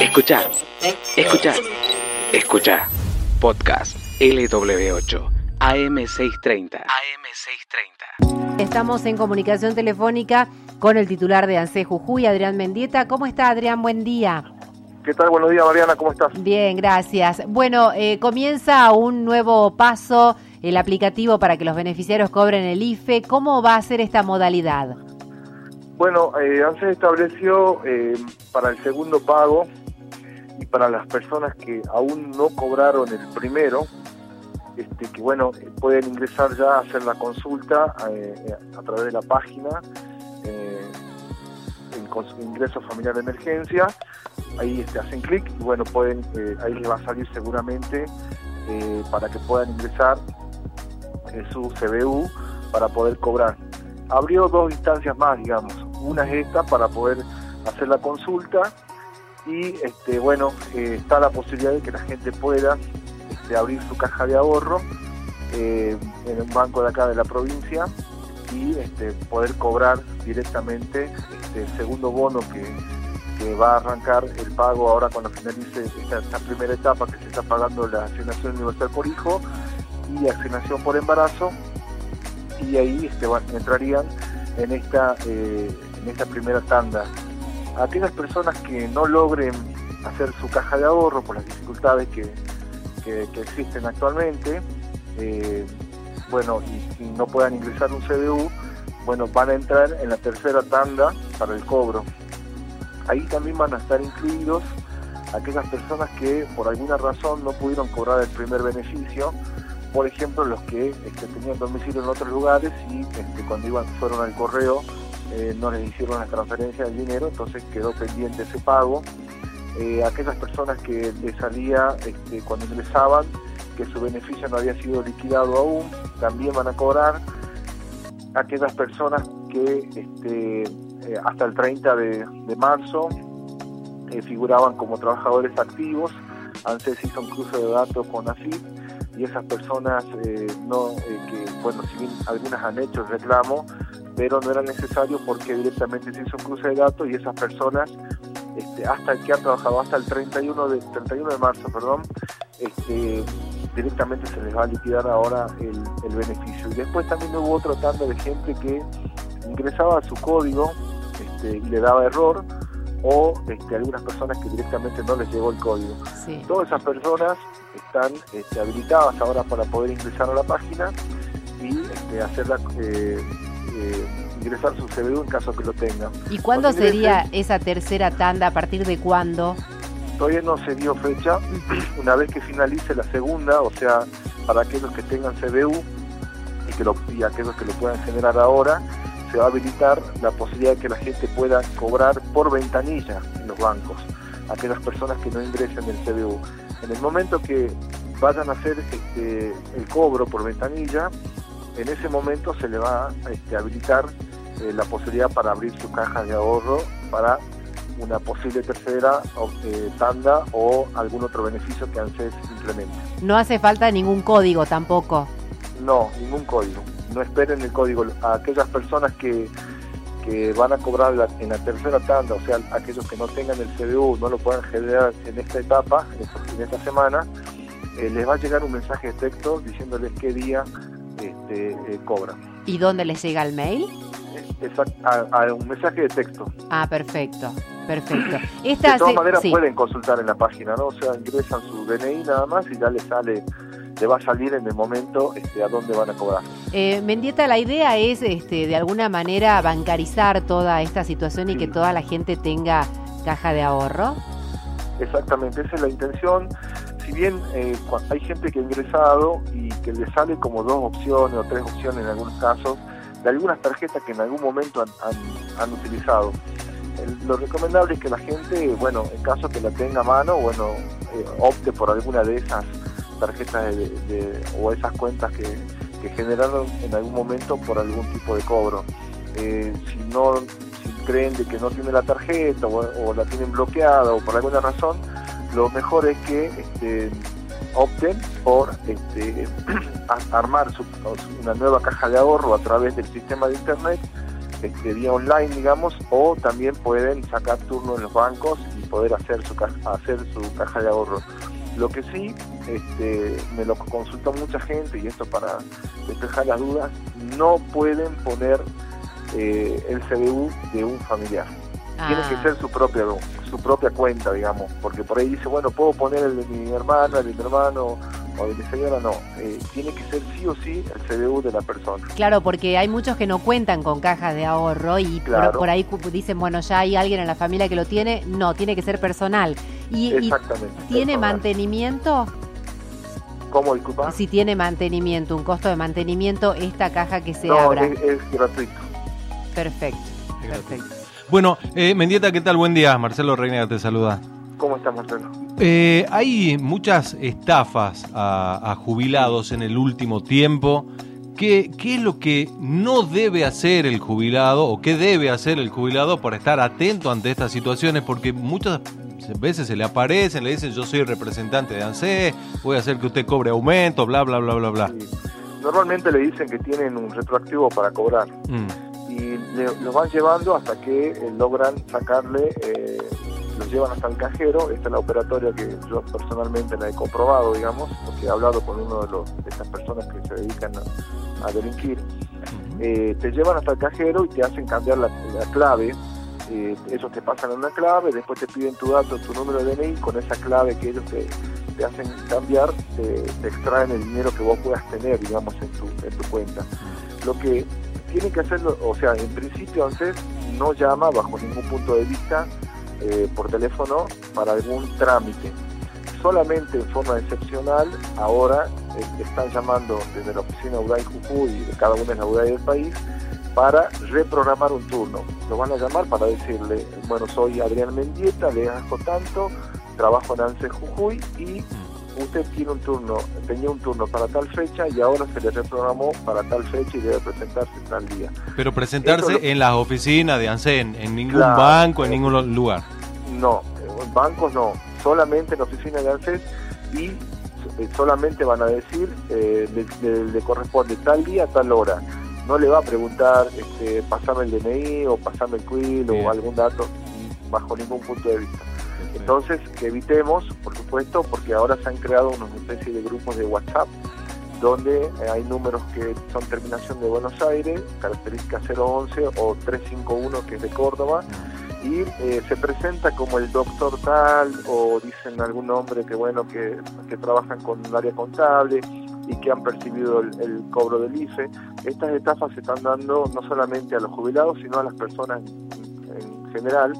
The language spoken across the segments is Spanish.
Escucha, escucha, escucha. Podcast LW8 AM630. AM630. Estamos en comunicación telefónica con el titular de ANSE Jujuy, Adrián Mendieta. ¿Cómo está Adrián? Buen día. ¿Qué tal? Buenos días, Mariana. ¿Cómo estás? Bien, gracias. Bueno, eh, comienza un nuevo paso, el aplicativo para que los beneficiarios cobren el IFE. ¿Cómo va a ser esta modalidad? Bueno, eh, ANSES estableció eh, para el segundo pago y para las personas que aún no cobraron el primero, este, que bueno, pueden ingresar ya a hacer la consulta eh, a través de la página eh, en ingreso familiar de emergencia, ahí este, hacen clic y bueno, pueden, eh, ahí les va a salir seguramente eh, para que puedan ingresar su CBU para poder cobrar. Abrió dos instancias más, digamos, una es esta para poder hacer la consulta y este, bueno, está la posibilidad de que la gente pueda de abrir su caja de ahorro eh, en un banco de acá de la provincia y este, poder cobrar directamente este, el segundo bono que, va a arrancar el pago ahora cuando finalice esta, primera etapa que se está pagando la asignación universal por hijo y asignación por embarazo. Y ahí este, entrarían en esta, eh, en esta primera tanda. Aquellas personas que no logren hacer su caja de ahorro por las dificultades que, que, existen actualmente, eh, bueno, y, no puedan ingresar un CDU, bueno, van a entrar en la tercera tanda para el cobro. Ahí también van a estar incluidos aquellas personas que por alguna razón no pudieron cobrar el primer beneficio, por ejemplo, los que este, tenían domicilio en otros lugares y este, cuando iban fueron al correo eh, no les hicieron la transferencia del dinero, entonces quedó pendiente ese pago eh, aquellas personas que les salía este, cuando ingresaban que su beneficio no había sido liquidado aún, también van a cobrar. Aquellas personas que este, eh, hasta el 30 de, marzo figuraban como trabajadores activos, antes hizo un cruce de datos con AFIP y esas personas no que bueno si bien algunas han hecho el reclamo pero no era necesario porque directamente se hizo un cruce de datos y esas personas este, hasta que ha trabajado hasta el 31 de 31 de marzo, perdón, este, directamente se les va a liquidar ahora el, beneficio. Y después también hubo otro tanto de gente que ingresaba a su código este, y le daba error o este, algunas personas que directamente no les llegó el código. Todas esas personas están este, habilitadas ahora para poder ingresar a la página y este, hacerla eh, eh, ingresar su CBU en caso que lo tenga. ¿Y cuándo sería esa tercera tanda? ¿A partir de cuándo? Todavía no se dio fecha. Una vez que finalice la segunda, o sea, para aquellos que tengan CBU y, que lo, y aquellos que lo puedan generar ahora, se va a habilitar la posibilidad de que la gente pueda cobrar por ventanilla en los bancos, aquellas personas que no ingresen el CBU. En el momento que vayan a hacer este, el cobro por ventanilla, en ese momento se le va a este, habilitar eh, la posibilidad para abrir su caja de ahorro para una posible tercera eh, tanda o algún otro beneficio que ANSES implemente. No hace falta ningún código tampoco. No, ningún código. No esperen el código. A aquellas personas que, que van a cobrar en la tercera tanda, o sea, aquellos que no tengan el CDU, no lo puedan generar en esta etapa, en esta, semana, eh, les va a llegar un mensaje de texto diciéndoles qué día este, cobran. ¿Y dónde les llega el mail? a, un mensaje de texto. Ah, perfecto, perfecto. de todas maneras pueden consultar en la página, ¿no? O sea, ingresan su DNI nada más y ya les sale le va a salir en el momento este, a dónde van a cobrar. Eh, Mendieta, la idea es este, de alguna manera bancarizar toda esta situación y que toda la gente tenga caja de ahorro. Exactamente, esa es la intención. Si bien eh, hay gente que ha ingresado y que le sale como dos opciones o tres opciones en algunos casos, de algunas tarjetas que en algún momento han, utilizado. lo recomendable es que la gente, bueno, en caso que la tenga a mano, bueno, eh, opte por alguna de esas tarjetas o esas cuentas que, generaron en algún momento por algún tipo de cobro. Eh, si no, si creen de que no tiene la tarjeta o, la tienen bloqueada o por alguna razón, lo mejor es que este, opten por este, armar una nueva caja de ahorro a través del sistema de internet este, vía online, digamos, o también pueden sacar turno en los bancos y poder hacer su caja, hacer su caja de ahorro. Lo que sí, este, me lo consulta mucha gente y esto para despejar las dudas, no pueden poner eh, el CBU de un familiar. Tiene que Ah. ser su propia su propia cuenta, digamos, porque por ahí dice, bueno, puedo poner el de mi hermana, el de mi hermano o de mi señora, no. Eh, tiene que ser sí o sí el CBU de la persona. Claro, porque hay muchos que no cuentan con cajas de ahorro y por- Claro. por, ahí cu- dicen, bueno, ya hay alguien en la familia que lo tiene. No, tiene que ser personal. ¿Y, y Exactamente. tiene personal. mantenimiento? ¿Cómo, disculpa? Si tiene mantenimiento, un costo de mantenimiento, esta caja que se no, abra. es, es gratuito. Perfecto, Es perfecto. Bueno, eh, Mendieta, ¿qué tal? Buen día. Marcelo Reina te saluda. ¿Cómo estás, Marcelo? Eh, hay muchas estafas a, a jubilados en el último tiempo. ¿Qué, ¿Qué es lo que no debe hacer el jubilado o qué debe hacer el jubilado para estar atento ante estas situaciones? Porque muchas veces se le aparecen, le dicen yo soy representante de ANSE, voy a hacer que usted cobre aumento, bla, bla, bla, bla, bla. Sí. Normalmente le dicen que tienen un retroactivo para cobrar Mm, y le- los van llevando hasta que eh, logran sacarle, eh, los llevan hasta el cajero. Esta es la operatoria que yo personalmente la he comprobado, digamos, porque he hablado con uno de, los, de estas personas que se dedican a, a delinquir. Eh, te llevan hasta el cajero y te hacen cambiar la, la clave. Eh, ellos te pasan una clave, después te piden tu dato, tu número de DNI, con esa clave que ellos te, te hacen cambiar, te, te extraen el dinero que vos puedas tener, digamos, en tu, en tu cuenta. Lo que tiene que hacerlo, o sea, en principio antes no llama bajo ningún punto de vista eh, por teléfono para algún trámite. Solamente en forma excepcional, ahora eh, están llamando desde la oficina UDAI Jujuy de cada una de las UDAI del país para reprogramar un turno. Lo van a llamar para decirle, bueno, soy Adrián Mendieta, le agradezco tanto, trabajo en ANSE Jujuy y usted tiene un turno, tenía un turno para tal fecha y ahora se le reprogramó para tal fecha y debe presentarse tal día. Pero presentarse lo- en las oficinas de ANSEN, en ningún Claro. banco, en ningún lugar. No, en bancos no, solamente en la oficina de ANSES y eh, solamente van a decir, eh, le, le- le corresponde tal día, tal hora. No le va a preguntar, este, pasame el DNI o pasame el quill Bien. o algún dato bajo ningún punto de vista. Entonces, que evitemos, por supuesto, porque ahora se han creado una especie de grupos de WhatsApp donde eh, hay números que son terminación de Buenos Aires, característica 011 o 351 que es de Córdoba, y eh, se presenta como el doctor tal o dicen algún nombre que bueno que, que trabajan con un área contable y que han percibido el, cobro del IFE. Estas estafas se están dando no solamente a los jubilados, sino a las personas en general,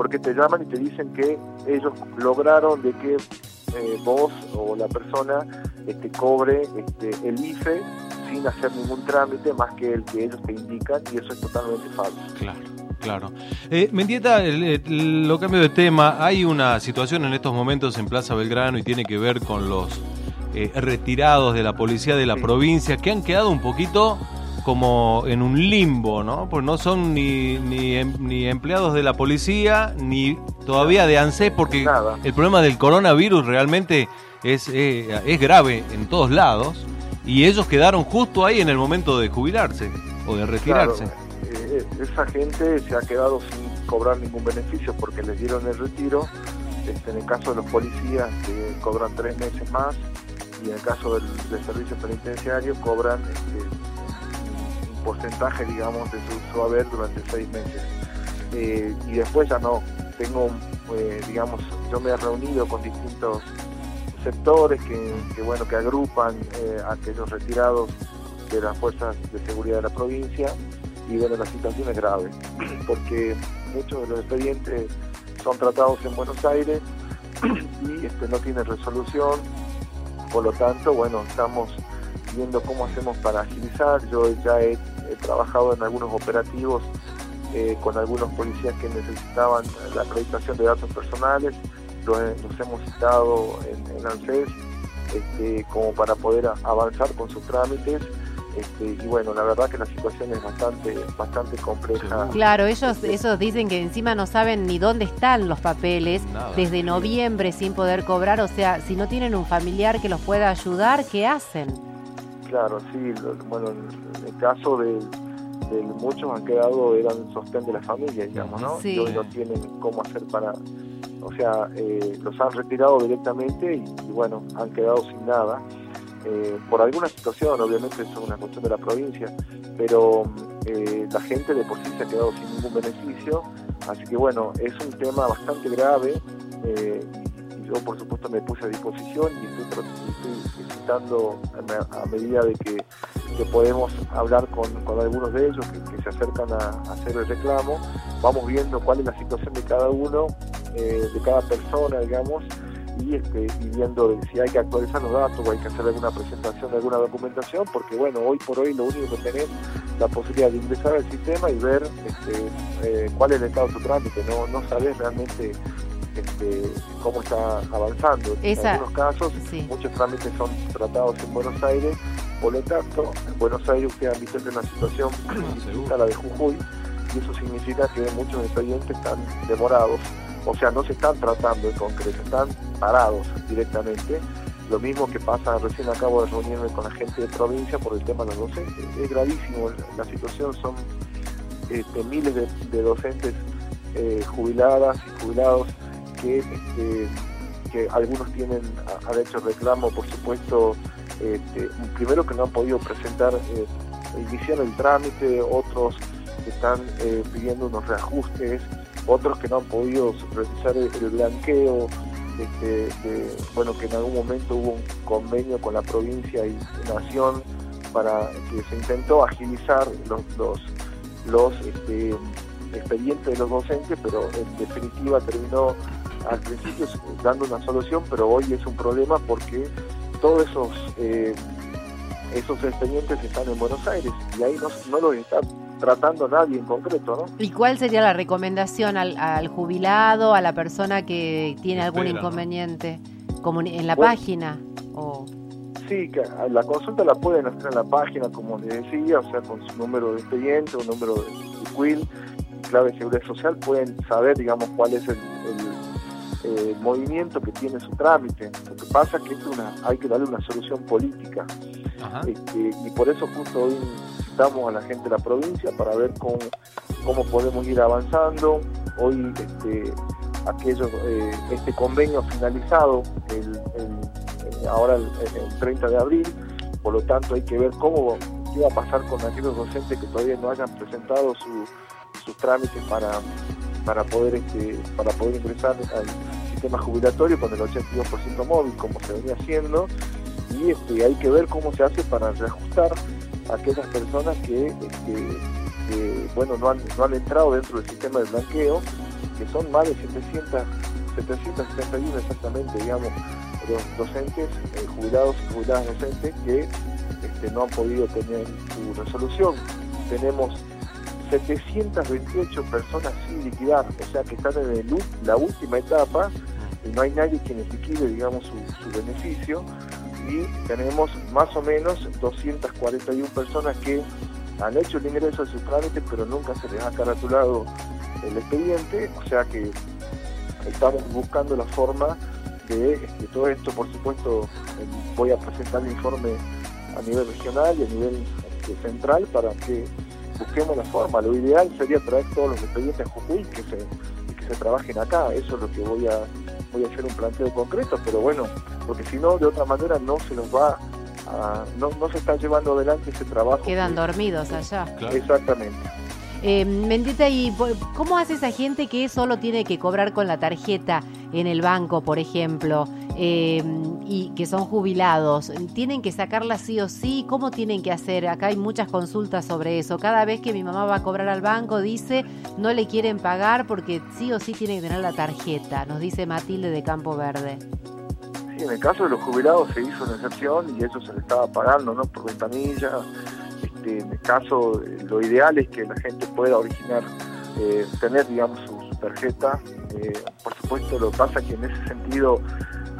porque te llaman y te dicen que ellos lograron de que eh, vos o la persona este, cobre este, el IFE sin hacer ningún trámite más que el que ellos te indican y eso es totalmente falso. Claro, claro. Eh, Mendieta, el- el- lo cambio de tema. Hay una situación en estos momentos en Plaza Belgrano y tiene que ver con los eh, retirados de la policía de la Sí. provincia que han quedado un poquito como en un limbo, ¿no? Porque no son ni, ni, em- ni empleados de la policía ni todavía de ANSES porque Nada. el problema del coronavirus realmente es, eh, es grave en todos lados y ellos quedaron justo ahí en el momento de jubilarse o de retirarse. Claro, eh, esa gente se ha quedado sin cobrar ningún beneficio porque les dieron el retiro. Este, en el caso de los policías que cobran tres meses más y en el caso del, del servicio penitenciario cobran este, porcentaje, digamos, de su, haber durante seis meses. Eh, y después ya no. Tengo, eh, digamos, yo me he reunido con distintos sectores que, que, bueno que agrupan eh, a aquellos retirados de las fuerzas de seguridad de la provincia y bueno la situación es grave porque muchos de los expedientes son tratados en Buenos Aires y este no tienen resolución por lo tanto bueno estamos viendo cómo hacemos para agilizar yo ya he, he trabajado en algunos operativos eh, con algunos policías que necesitaban la acreditación de datos personales los, los hemos citado en, en ANSES este, como para poder avanzar con sus trámites este, y bueno, la verdad que la situación es bastante bastante compleja. Claro, ellos, ellos dicen que encima no saben ni dónde están los papeles Nada. desde noviembre sin poder cobrar. O sea, si no tienen un familiar que los pueda ayudar, ¿qué hacen? Claro, sí, bueno, en el caso de, muchos han quedado, eran sostén de la familia, digamos, ¿no? Sí. Y hoy no tienen cómo hacer para, o sea, eh, los han retirado directamente y, y bueno, han quedado sin nada. Eh, por alguna situación, obviamente eso es una cuestión de la provincia, pero eh, la gente de por sí se ha quedado sin ningún beneficio, así que bueno, es un tema bastante grave yo por supuesto me puse a disposición y estoy, estoy visitando a, me- a medida de que, que podemos hablar con, algunos de ellos que, se acercan a, hacer el reclamo, vamos viendo cuál es la situación de cada uno, eh, de cada persona, digamos, y, este, y viendo si hay que actualizar los datos o hay que hacer alguna presentación de alguna documentación, porque bueno, hoy por hoy lo único que tenés la posibilidad de ingresar al sistema y ver este, eh, cuál es el estado de tu trámite, no, no sabes realmente este, cómo está avanzando. Esa- En algunos casos, Sí. muchos trámites son tratados en Buenos Aires, por lo tanto, en Buenos Aires usted han visto en una situación distinta a la de Jujuy, y eso significa que muchos expedientes están demorados, o sea, no se están tratando en concreto, están parados directamente. Lo mismo que pasa, recién acabo de reunirme con la gente de provincia por el tema de los docentes. Es gravísimo la situación, son este, miles de, de docentes eh, jubiladas y jubilados que, este, que algunos tienen, han hecho reclamo, por supuesto, este, primero que no han podido presentar, eh, iniciar el trámite, otros que están eh, pidiendo unos reajustes, otros que no han podido realizar el, blanqueo, este, bueno, que en algún momento hubo un convenio con la provincia y nación para que se intentó agilizar los, los, los expedientes de los docentes, pero en definitiva terminó al principio dando una solución, pero hoy es un problema porque todos esos eh, esos expedientes están en Buenos Aires y ahí no, no los está tratando nadie en concreto, ¿no? ¿Y cuál sería la recomendación al, al jubilado, a la persona que tiene algún inconveniente? Comuni- ¿En la Bueno. página? O... Sí, la consulta la pueden hacer en la página, como les decía, o sea, con su número de expediente, un número de, de quill, clave de seguridad social, pueden saber, digamos, cuál es el, el, eh, movimiento que tiene su trámite. Lo que pasa es que es una, hay que darle una solución política. Este, y por eso justo hoy invitamos a la gente de la provincia para ver cómo, cómo podemos ir avanzando. Hoy este, aquellos, eh, este convenio finalizado el, el- eh, ahora el, el 30 de abril, por lo tanto hay que ver cómo qué va a pasar con aquellos docentes que todavía no hayan presentado su- sus trámites para para poder este, para poder ingresar al sistema jubilatorio con el 82% móvil como se venía haciendo y este, hay que ver cómo se hace para reajustar a aquellas personas que, este, bueno no han, no han entrado dentro del sistema de blanqueo que son más de 700 771 exactamente digamos los docentes eh, jubilados y jubiladas docentes que este, no han podido tener su resolución. Tenemos 728 personas sin liquidar, o sea que están en el la última etapa no hay nadie quien liquide, digamos, su, su beneficio. Y tenemos más o menos 241 personas que han hecho el ingreso de sus trámites, pero nunca se les ha caratulado el expediente, o sea que estamos buscando la forma de este, todo esto, por supuesto, voy a presentar el informe a nivel regional y a nivel este, central para que busquemos la forma. Lo ideal sería traer todos los expedientes a Jujuy que se, que se trabajen acá. Eso es lo que voy a voy a hacer un planteo concreto, pero bueno, porque si no, de otra manera no se nos va a, no, no se está llevando adelante ese trabajo. Quedan que- dormidos allá. Claro. Exactamente. Eh, Mendita, ¿y cómo hace esa gente que solo tiene que cobrar con la tarjeta en el banco, por ejemplo, eh, y que son jubilados? ¿Tienen que sacarla sí o sí? ¿Cómo tienen que hacer? Acá hay muchas consultas sobre eso. Cada vez que mi mamá va a cobrar al banco, dice, no le quieren pagar porque sí o sí tiene que tener la tarjeta, nos dice Matilde de Campo Verde. Sí, en el caso de los jubilados se hizo una excepción y eso se le estaba pagando, ¿no? Por ventanilla. Este, en el caso, eh, lo ideal es que la gente pueda originar, eh, tener, digamos, su, su tarjeta. Eh, por supuesto, lo que pasa es que en ese sentido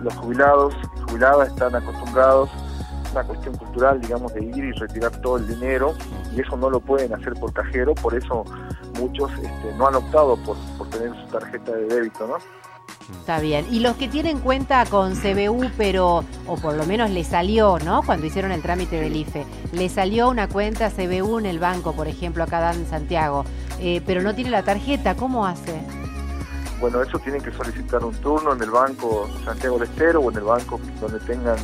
los jubilados y jubiladas están acostumbrados a una cuestión cultural, digamos, de ir y retirar todo el dinero y eso no lo pueden hacer por cajero, por eso muchos este, no han optado por, por tener su tarjeta de débito, ¿no? Está bien. Y los que tienen cuenta con CBU, pero, o por lo menos le salió, ¿no? Cuando hicieron el trámite del IFE, le salió una cuenta CBU en el banco, por ejemplo, acá en Santiago, eh, pero no tiene la tarjeta, ¿cómo hace? Bueno, eso tienen que solicitar un turno en el banco Santiago del Estero o en el banco donde tengan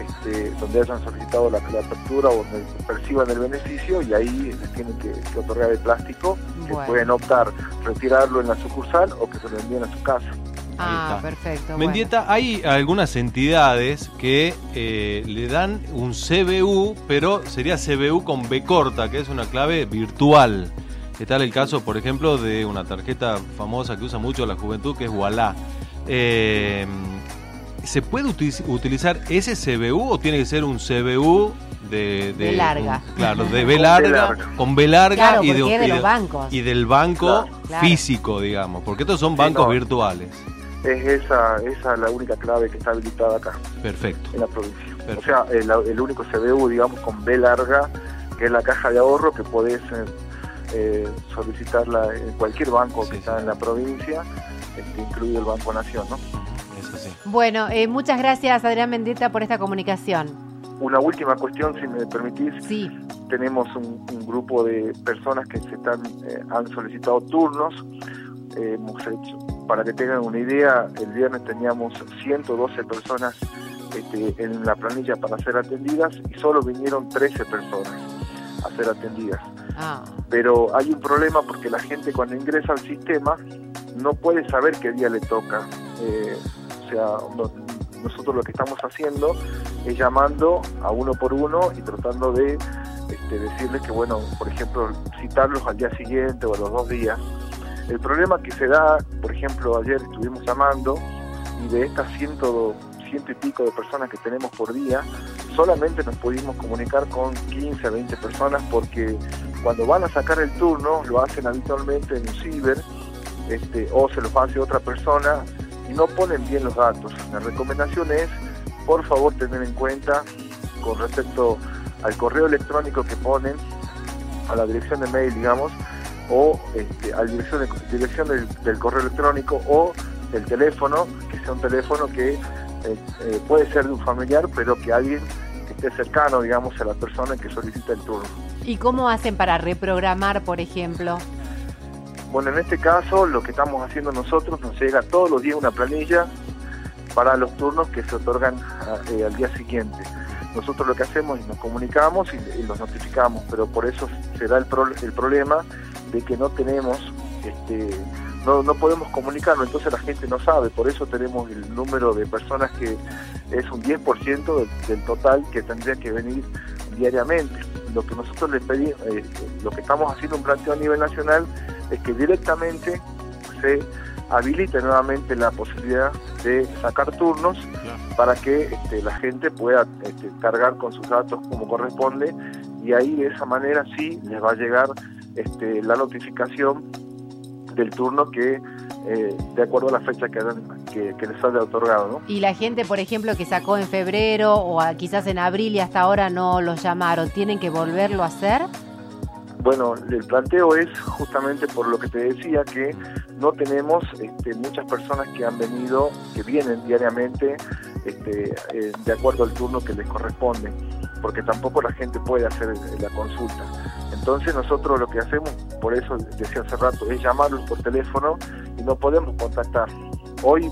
este, donde hayan solicitado la, apertura o donde perciban el beneficio y ahí les tienen que, otorgar el plástico, que pueden optar retirarlo en la sucursal o que se lo envíen a su casa. Ah, perfecto. Mendieta, hay algunas entidades que eh, le dan un CBU, pero sería CBU con B corta, que es una clave virtual. ¿Qué tal el caso, por ejemplo, de una tarjeta famosa que usa mucho la juventud, que es Wallah? Eh, ¿Se puede utilizar ese CBU o tiene que ser un CBU de, de, larga. claro, de B larga, con B larga y, de, los bancos. y del banco físico, digamos, porque estos son bancos virtuales. Es esa, esa la única clave que está habilitada acá. Perfecto. En la provincia. O sea, el, único CBU, digamos, con B larga, que es la caja de ahorro que podés eh, eh, solicitarla en cualquier banco que está en la provincia, este, incluido el Banco Nación, ¿no? Bueno, eh, muchas gracias Adrián Mendeta por esta comunicación. Una última cuestión, si me permitís. Sí. Tenemos un, grupo de personas que se están eh, han solicitado turnos. Eh, hemos hecho, para que tengan una idea, el viernes teníamos 112 personas este, en la planilla para ser atendidas y solo vinieron 13 personas a ser atendidas. Ah. Pero hay un problema porque la gente cuando ingresa al sistema no puede saber qué día le toca. O sea, nosotros lo que estamos haciendo es llamando a uno por uno y tratando de este, decirles que, bueno, por ejemplo, citarlos al día siguiente o a los dos días. El problema que se da, por ejemplo, ayer estuvimos llamando y de estas ciento, ciento y pico de personas que tenemos por día, solamente nos pudimos comunicar con 15 20 personas porque cuando van a sacar el turno lo hacen habitualmente en un ciber este, o se los hace otra persona y no ponen bien los datos. La recomendación es, por favor, tener en cuenta con respecto al correo electrónico que ponen, a la dirección de mail, digamos, o este, a la dirección, dirección del, correo electrónico o el teléfono, que sea un teléfono que eh, eh, puede ser de un familiar, pero que alguien esté cercano, digamos, a la persona que solicita el turno. ¿Y cómo hacen para reprogramar, por ejemplo? Bueno, en este caso lo que estamos haciendo nosotros nos llega todos los días una planilla para los turnos que se otorgan eh, al día siguiente. Nosotros lo que hacemos es nos comunicamos y, los notificamos, pero por eso se da el, el problema de que no tenemos, este, no, no podemos comunicarlo, entonces la gente no sabe, por eso tenemos el número de personas que es un 10% del, total que tendría que venir diariamente. Lo que nosotros les pedimos, eh, lo que estamos haciendo un planteo a nivel nacional es que directamente se habilite nuevamente la posibilidad de sacar turnos para que este, la gente pueda este, cargar con sus datos como corresponde. Y ahí de esa manera sí les va a llegar este, la notificación del turno que eh, de acuerdo a la fecha que, que, que, les haya otorgado. ¿no? Y la gente, por ejemplo, que sacó en febrero o quizás en abril y hasta ahora no los llamaron, ¿tienen que volverlo a hacer? Bueno, el planteo es justamente por lo que te decía que no tenemos este, muchas personas que han venido, que vienen diariamente este, eh, de acuerdo al turno que les corresponde, porque tampoco la gente puede hacer la consulta. Entonces nosotros lo que hacemos, por eso decía hace rato, es llamarlos por teléfono y no podemos contactar. Hoy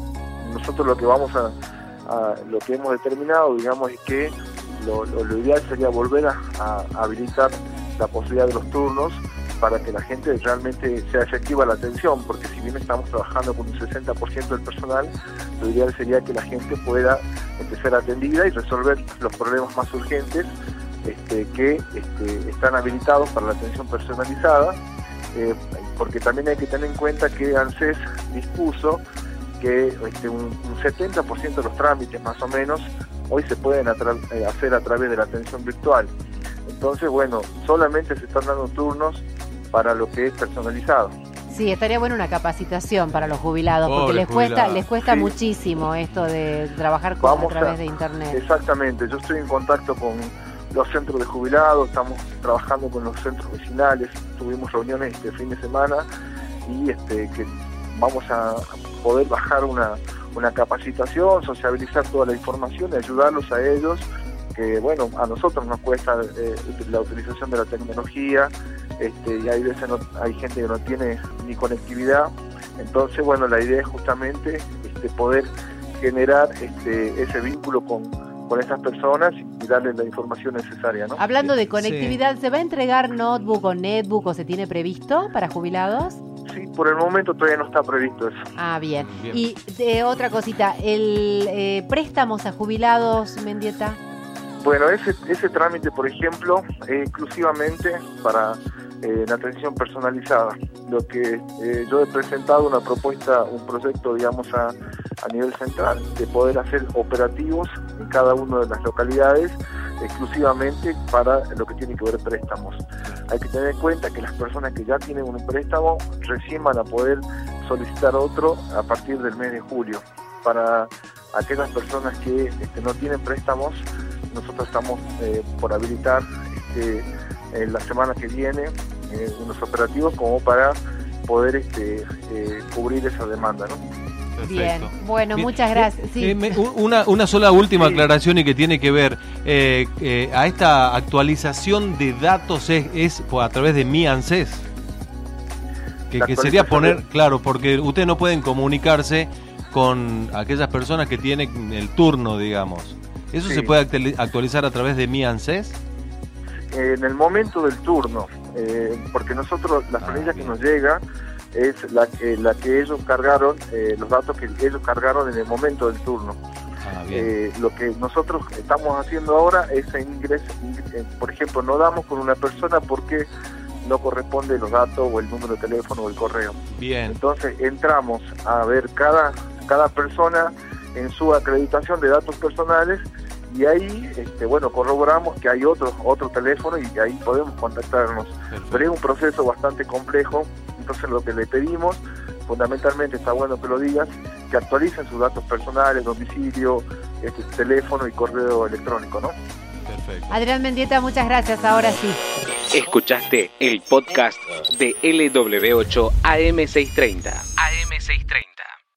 nosotros lo que vamos a, lo que hemos determinado, digamos, es que lo, ideal sería volver a habilitar la posibilidad de los turnos para que la gente realmente sea efectiva la atención, porque si bien estamos trabajando con un 60% del personal, lo ideal sería que la gente pueda empezar atendida y resolver los problemas más urgentes este, que este, están habilitados para la atención personalizada, eh, porque también hay que tener en cuenta que ANSES dispuso que este, un, 70% de los trámites más o menos hoy se pueden eh, hacer a través de la atención virtual. Entonces, bueno, solamente se están dando turnos para lo que es personalizado. Sí, estaría bueno una capacitación para los jubilados, porque les cuesta, les cuesta muchísimo esto de trabajar con, a través de internet. Exactamente, yo estoy en contacto con los centros de jubilados, estamos trabajando con los centros vecinales, tuvimos reuniones este fin de semana y este que vamos a poder bajar una, una capacitación, sociabilizar toda la información y ayudarlos a ellos que bueno, a nosotros nos cuesta eh, la utilización de la tecnología este, y hay veces hay gente que no tiene ni conectividad, entonces bueno, la idea es justamente este, poder generar este, ese vínculo con, con estas personas y darles la información necesaria. ¿no? Hablando de conectividad, ¿se va a entregar notebook o netbook o se tiene previsto para jubilados? Sí, por el momento todavía no está previsto eso. Ah, bien. Y de otra cosita, ¿el eh, préstamos a jubilados, Mendieta? Bueno, ese, ese trámite, por ejemplo, es exclusivamente para eh, la atención personalizada. Lo que eh, yo he presentado una propuesta, un proyecto, digamos, a, a nivel central, de poder hacer operativos en cada una de las localidades exclusivamente para lo que tiene que ver préstamos. Hay que tener en cuenta que las personas que ya tienen un préstamo recién van a poder solicitar otro a partir del mes de julio. Para aquellas personas que este, no tienen préstamos, nosotros estamos eh, por habilitar este, en la semana que viene eh, unos operativos como para poder este, eh, cubrir esa demanda. ¿no? Bien, bueno, muchas gracias. una, una sola última aclaración y que tiene que ver a esta actualización de datos es, es a través de mi ANSES. Que, que sería poner, claro, porque ustedes no pueden comunicarse con aquellas personas que tienen el turno, digamos. ¿Eso se puede actualizar a través de mi ANSES? En el momento del turno, eh, porque nosotros, la ah, planilla que nos llega es la que, la que ellos cargaron, eh, los datos que ellos cargaron en el momento del turno. Ah, eh, lo que nosotros estamos haciendo ahora es ingreso, por ejemplo, no damos con una persona porque no corresponde los datos o el número de teléfono o el correo. Bien. Entonces entramos a ver cada, cada persona en su acreditación de datos personales y ahí, este, bueno, corroboramos que hay otro, otro teléfono y ahí podemos contactarnos. Pero es un proceso bastante complejo, entonces lo que le pedimos, fundamentalmente está bueno que lo digas, que actualicen sus datos personales, domicilio, este, teléfono y correo electrónico, ¿no? Perfecto. Adrián Mendieta, muchas gracias, ahora sí. Escuchaste el podcast de LW8 AM630. AM630.